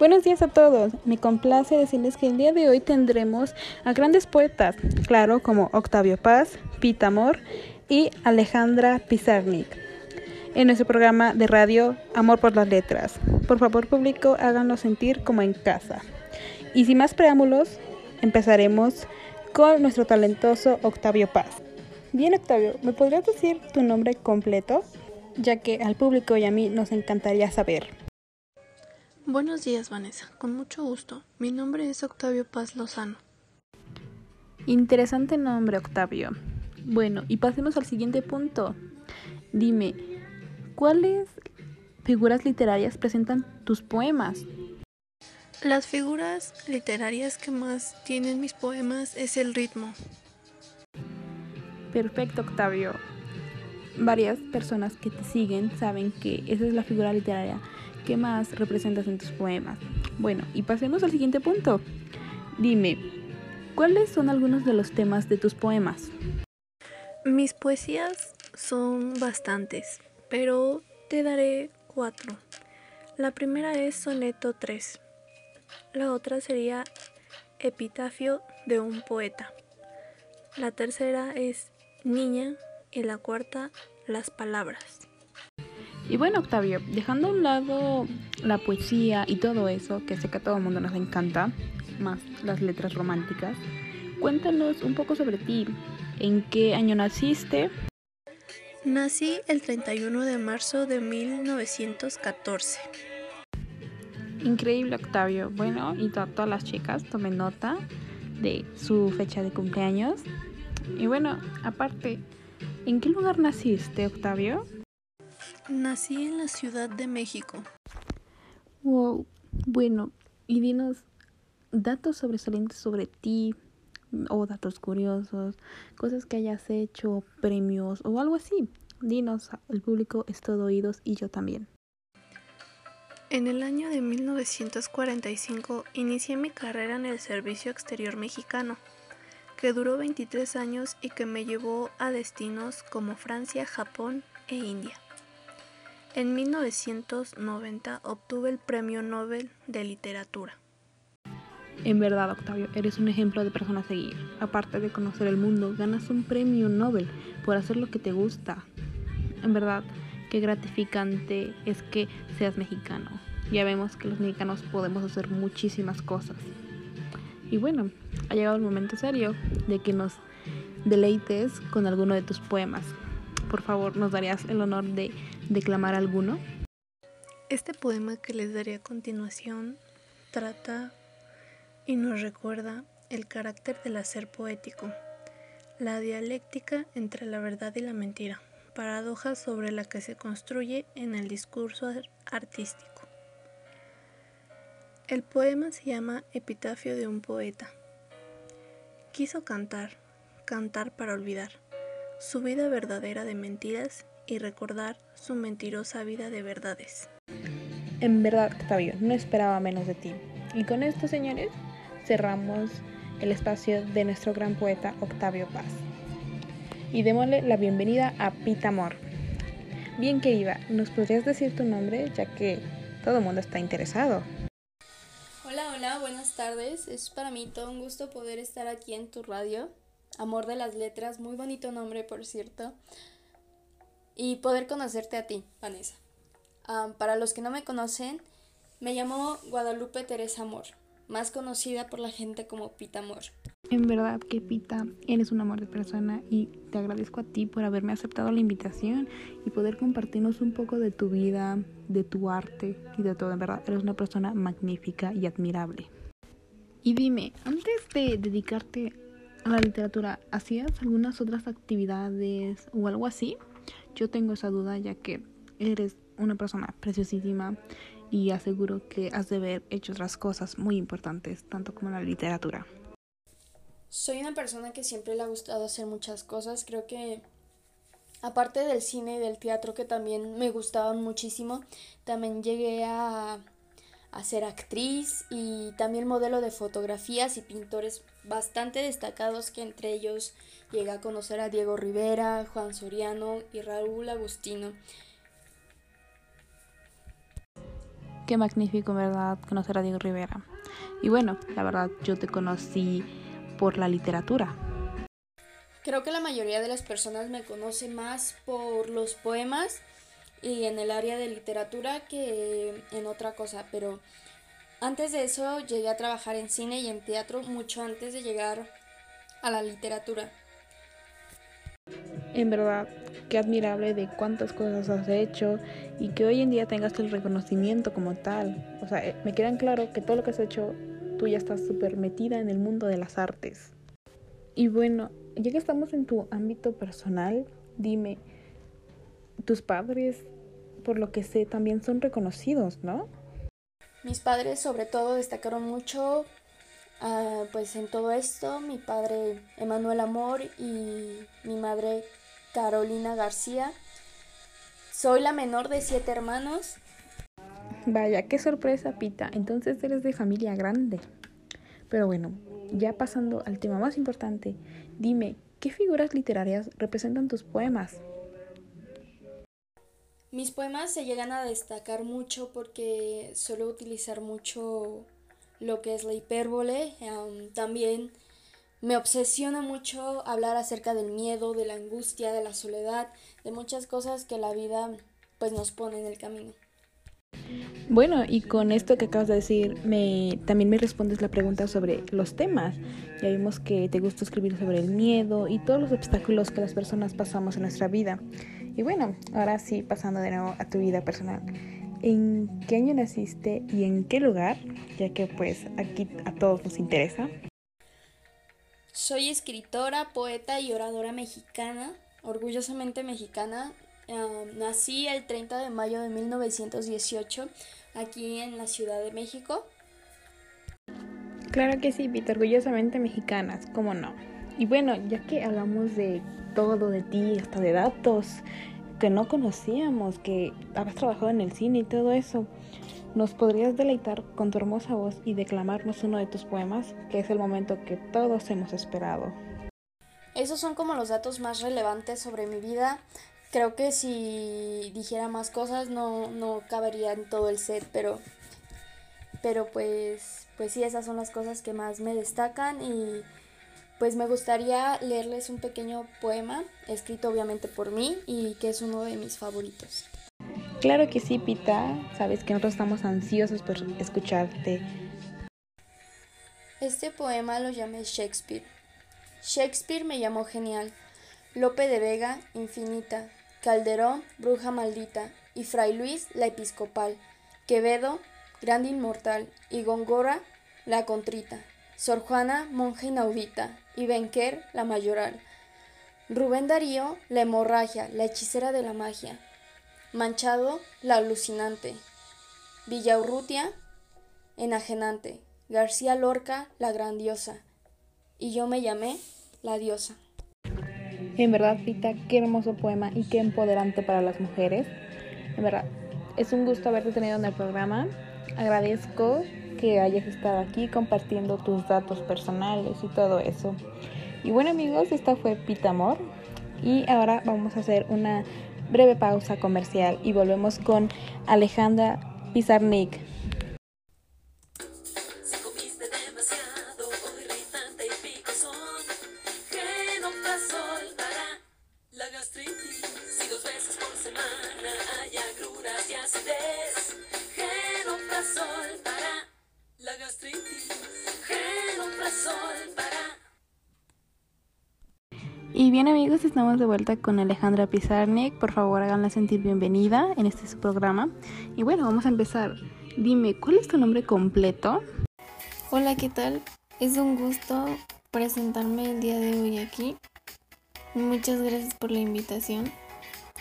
Buenos días a todos. Me complace decirles que el día de hoy tendremos a grandes poetas, claro, como Octavio Paz, Pita Amor y Alejandra Pizarnik, en nuestro programa de radio Amor por las Letras. Por favor, público, háganlo sentir como en casa. Y sin más preámbulos, empezaremos con nuestro talentoso Octavio Paz. Bien, Octavio, ¿me podrías decir tu nombre completo? Ya que al público y a mí nos encantaría saber. Buenos días, Vanessa. Con mucho gusto. Mi nombre es Octavio Paz Lozano. Interesante nombre, Octavio. Bueno, y pasemos al siguiente punto. Dime, ¿cuáles figuras literarias presentan tus poemas? Las figuras literarias que más tienen mis poemas es el ritmo. Perfecto, Octavio. Varias personas que te siguen saben que esa es la figura literaria ¿Qué más representas en tus poemas? Bueno, y pasemos al siguiente punto. Dime, ¿cuáles son algunos de los temas de tus poemas? Mis poesías son bastantes, pero te daré cuatro. La primera es Soneto 3. La otra sería Epitafio de un poeta. La tercera es Niña y la cuarta Las palabras. Y bueno, Octavio, dejando a un lado la poesía y todo eso, que sé que a todo el mundo nos encanta, más las letras románticas, cuéntanos un poco sobre ti. ¿En qué año naciste? Nací el 31 de marzo de 1914. Increíble, Octavio. Bueno, y todas las chicas tomen nota de su fecha de cumpleaños. Y bueno, aparte, ¿en qué lugar naciste, Octavio? Nací en la Ciudad de México. Wow, bueno, y dinos datos sobresalientes sobre ti o datos curiosos, cosas que hayas hecho, premios o algo así. Dinos, el público es todo oídos y yo también. En el año de 1945 inicié mi carrera en el Servicio Exterior Mexicano, que duró 23 años y que me llevó a destinos como Francia, Japón e India. En 1990 obtuve el Premio Nobel de Literatura. En verdad, Octavio, eres un ejemplo de persona a seguir. Aparte de conocer el mundo, ganas un premio Nobel por hacer lo que te gusta. En verdad, qué gratificante es que seas mexicano. Ya vemos que los mexicanos podemos hacer muchísimas cosas. Y bueno, ha llegado el momento serio de que nos deleites con alguno de tus poemas. Por favor, ¿nos darías el honor de declamar alguno? Este poema que les daré a continuación trata y nos recuerda el carácter del hacer poético, la dialéctica entre la verdad y la mentira, paradoja sobre la que se construye en el discurso artístico. El poema se llama Epitafio de un poeta. Quiso cantar, cantar para olvidar su vida verdadera de mentiras y recordar su mentirosa vida de verdades. En verdad, Octavio, no esperaba menos de ti. Y con esto, señores, cerramos el espacio de nuestro gran poeta Octavio Paz. Y démosle la bienvenida a Pita Amor. Bien querida, ¿nos podrías decir tu nombre ya que todo el mundo está interesado? Hola, hola, buenas tardes. Es para mí todo un gusto poder estar aquí en tu radio. Amor de las Letras, muy bonito nombre por cierto, y poder conocerte a ti, Vanessa. para los que no me conocen, me llamo Guadalupe Teresa Amor, más conocida por la gente como Pita Amor. En verdad que Pita, eres un amor de persona y te agradezco a ti por haberme aceptado la invitación y poder compartirnos un poco de tu vida, de tu arte y de todo. En verdad, eres una persona magnífica y admirable. Y dime, antes de dedicarte a la literatura, ¿hacías algunas otras actividades o algo así? Yo tengo esa duda ya que eres una persona preciosísima y aseguro que has de haber hecho otras cosas muy importantes, tanto como la literatura. Soy una persona que siempre le ha gustado hacer muchas cosas. Creo que aparte del cine y del teatro que también me gustaban muchísimo, también llegué a a ser actriz y también modelo de fotografías y pintores bastante destacados que entre ellos llega a conocer a Diego Rivera, Juan Soriano y Raúl Agustino. Qué magnífico, ¿verdad? Conocer a Diego Rivera. Y bueno, la verdad, yo te conocí por la literatura. Creo que la mayoría de las personas me conocen más por los poemas y en el área de literatura que en otra cosa, pero antes de eso llegué a trabajar en cine y en teatro mucho antes de llegar a la literatura. En verdad, qué admirable de cuántas cosas has hecho y que hoy en día tengas el reconocimiento como tal. O sea, eh, me queda claro que todo lo que has hecho, tú ya estás súper metida en el mundo de las artes. Y bueno, ya que estamos en tu ámbito personal, dime, tus padres, por lo que sé, también son reconocidos, ¿no? Mis padres sobre todo destacaron mucho Ah, pues en todo esto, mi padre Emanuel Amor y mi madre Carolina García. Soy la menor de siete hermanos. Vaya, qué sorpresa, Pita. Entonces eres de familia grande. Pero bueno, ya pasando al tema más importante, dime, ¿qué figuras literarias representan tus poemas? Mis poemas se llegan a destacar mucho porque suelo utilizar mucho lo que es la hipérbole. también me obsesiona mucho hablar acerca del miedo, de la angustia, de la soledad, de muchas cosas que la vida pues nos pone en el camino. Bueno, y con esto que acabas de decir, me, también me respondes la pregunta sobre los temas. Ya vimos que te gusta escribir sobre el miedo y todos los obstáculos que las personas pasamos en nuestra vida. Y bueno, ahora sí, pasando de nuevo a tu vida personal en qué año naciste y en qué lugar, ya que pues aquí a todos nos interesa. Soy escritora, poeta y oradora mexicana, orgullosamente mexicana. nací el 30 de mayo de 1918 aquí en la Ciudad de México. Claro que sí, Pita, orgullosamente mexicanas, ¿cómo no? Y bueno, ya que hablamos de todo de ti, hasta de datos, que no conocíamos, que habías trabajado en el cine y todo eso. ¿Nos podrías deleitar con tu hermosa voz y declamarnos uno de tus poemas, que es el momento que todos hemos esperado? Esos son como los datos más relevantes sobre mi vida. Creo que si dijera más cosas no, no cabería en todo el set, pero, pero pues, pues sí, esas son las cosas que más me destacan y pues me gustaría leerles un pequeño poema, escrito obviamente por mí y que es uno de mis favoritos. Claro que sí, Pita. Sabes que nosotros estamos ansiosos por escucharte. Este poema lo llamé Shakespeare. Shakespeare me llamó genial. Lope de Vega, infinita. Calderón, bruja maldita. Y Fray Luis, la episcopal. Quevedo, grande inmortal. Y Gongora, la contrita. Sor Juana, monja inaudita y Benker, la mayoral. Rubén Darío, la hemorragia, la hechicera de la magia. Manchado, la alucinante. Villaurrutia, enajenante. García Lorca, la grandiosa. Y yo me llamé la diosa. En verdad, Rita, qué hermoso poema y qué empoderante para las mujeres. En verdad, es un gusto haberte tenido en el programa. Agradezco que hayas estado aquí compartiendo tus datos personales y todo eso. Y bueno amigos, esta fue Pita Amor y ahora vamos a hacer una breve pausa comercial y volvemos con Alejandra Pizarnik. Y bien amigos, estamos de vuelta con Alejandra Pizarnik. Por favor, háganla sentir bienvenida en este su programa. Y bueno, vamos a empezar. Dime, ¿cuál es tu nombre completo? Hola, ¿qué tal? Es un gusto presentarme el día de hoy aquí. Muchas gracias por la invitación.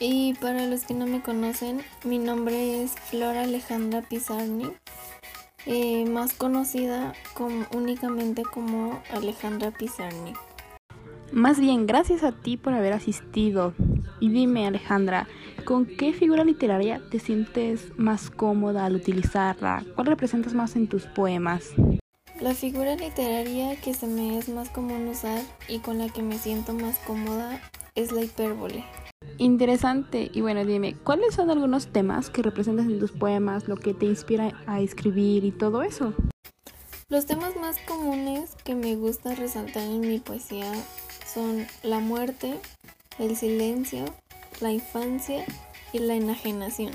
Y para los que no me conocen, mi nombre es Flora Alejandra Pizarnik, eh, más conocida únicamente como Alejandra Pizarnik. Más bien, gracias a ti por haber asistido. Y dime, Alejandra, ¿con qué figura literaria te sientes más cómoda al utilizarla? ¿Cuál representas más en tus poemas? La figura literaria que se me es más común usar y con la que me siento más cómoda es la hipérbole. Interesante. Y bueno, dime, ¿cuáles son algunos temas que representas en tus poemas, lo que te inspira a escribir y todo eso? Los temas más comunes que me gusta resaltar en mi poesía son la muerte, el silencio, la infancia y la enajenación.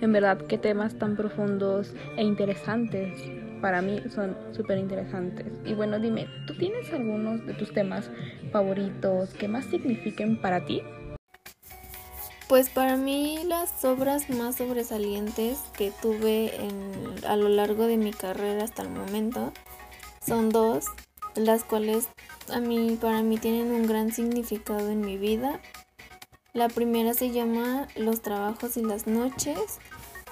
En verdad, qué temas tan profundos e interesantes. Para mí son súper interesantes. Y bueno, dime, ¿tú tienes algunos de tus temas favoritos que más signifiquen para ti? Pues para mí las obras más sobresalientes que tuve a lo largo de mi carrera hasta el momento son dos, las cuales a mí para mí tienen un gran significado en mi vida. La primera se llama Los trabajos y las noches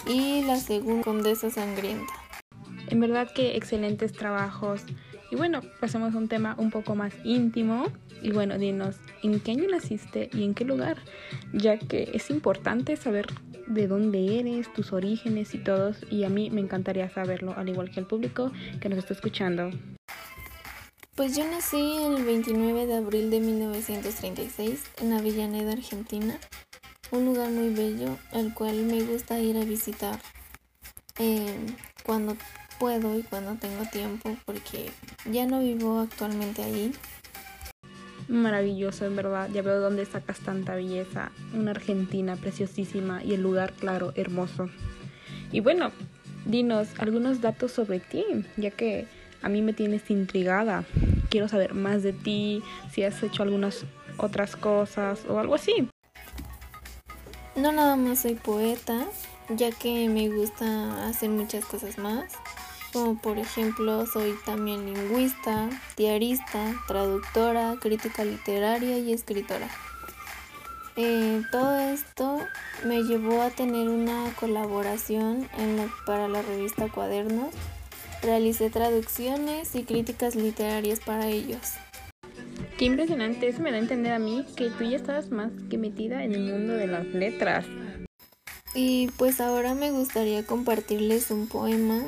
y la segunda Condesa Sangrienta. En verdad que excelentes trabajos. Y bueno, pasemos a un tema un poco más íntimo. Y bueno, dinos, ¿en qué año naciste y en qué lugar? Ya que es importante saber de dónde eres, tus orígenes y todos. Y a mí me encantaría saberlo, al igual que al público que nos está escuchando. Pues yo nací el 29 de abril de 1936 en Avellaneda, Argentina un lugar muy bello al cual me gusta ir a visitar eh, cuando puedo y cuando tengo tiempo porque ya no vivo actualmente allí. Maravilloso, en verdad. Ya veo dónde sacas tanta belleza. Una Argentina preciosísima y el lugar, claro, hermoso. Y bueno, dinos algunos datos sobre ti, ya que a mí me tienes intrigada. Quiero saber más de ti, si has hecho algunas otras cosas o algo así. No nada más soy poeta, ya que me gusta hacer muchas cosas más, como por ejemplo soy también lingüista, diarista, traductora, crítica literaria y escritora. Eh, todo esto me llevó a tener una colaboración para la revista Cuadernos. Realicé traducciones y críticas literarias para ellos. Qué impresionante, eso me da a entender a mí que tú ya estabas más que metida en el mundo de las letras. Y pues ahora me gustaría compartirles un poema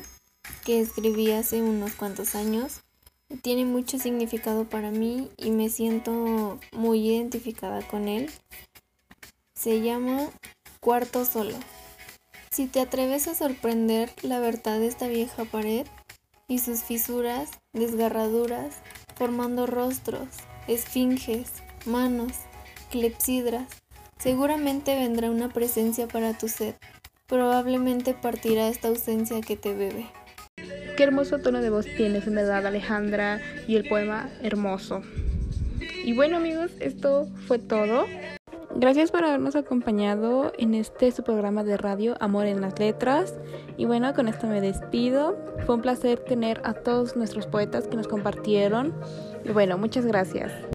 que escribí hace unos cuantos años. Tiene mucho significado para mí y me siento muy identificada con él. Se llama Cuarto Solo. Si te atreves a sorprender la verdad de esta vieja pared y sus fisuras, desgarraduras, formando rostros, esfinges, manos, clepsidras. Seguramente vendrá una presencia para tu sed. Probablemente partirá esta ausencia que te bebe. Qué hermoso tono de voz tienes, en verdad, Alejandra, y el poema hermoso. Y bueno, amigos, esto fue todo. Gracias por habernos acompañado en este su programa de radio Amor en las Letras. Y bueno, con esto me despido. Fue un placer tener a todos nuestros poetas que nos compartieron y bueno, muchas gracias.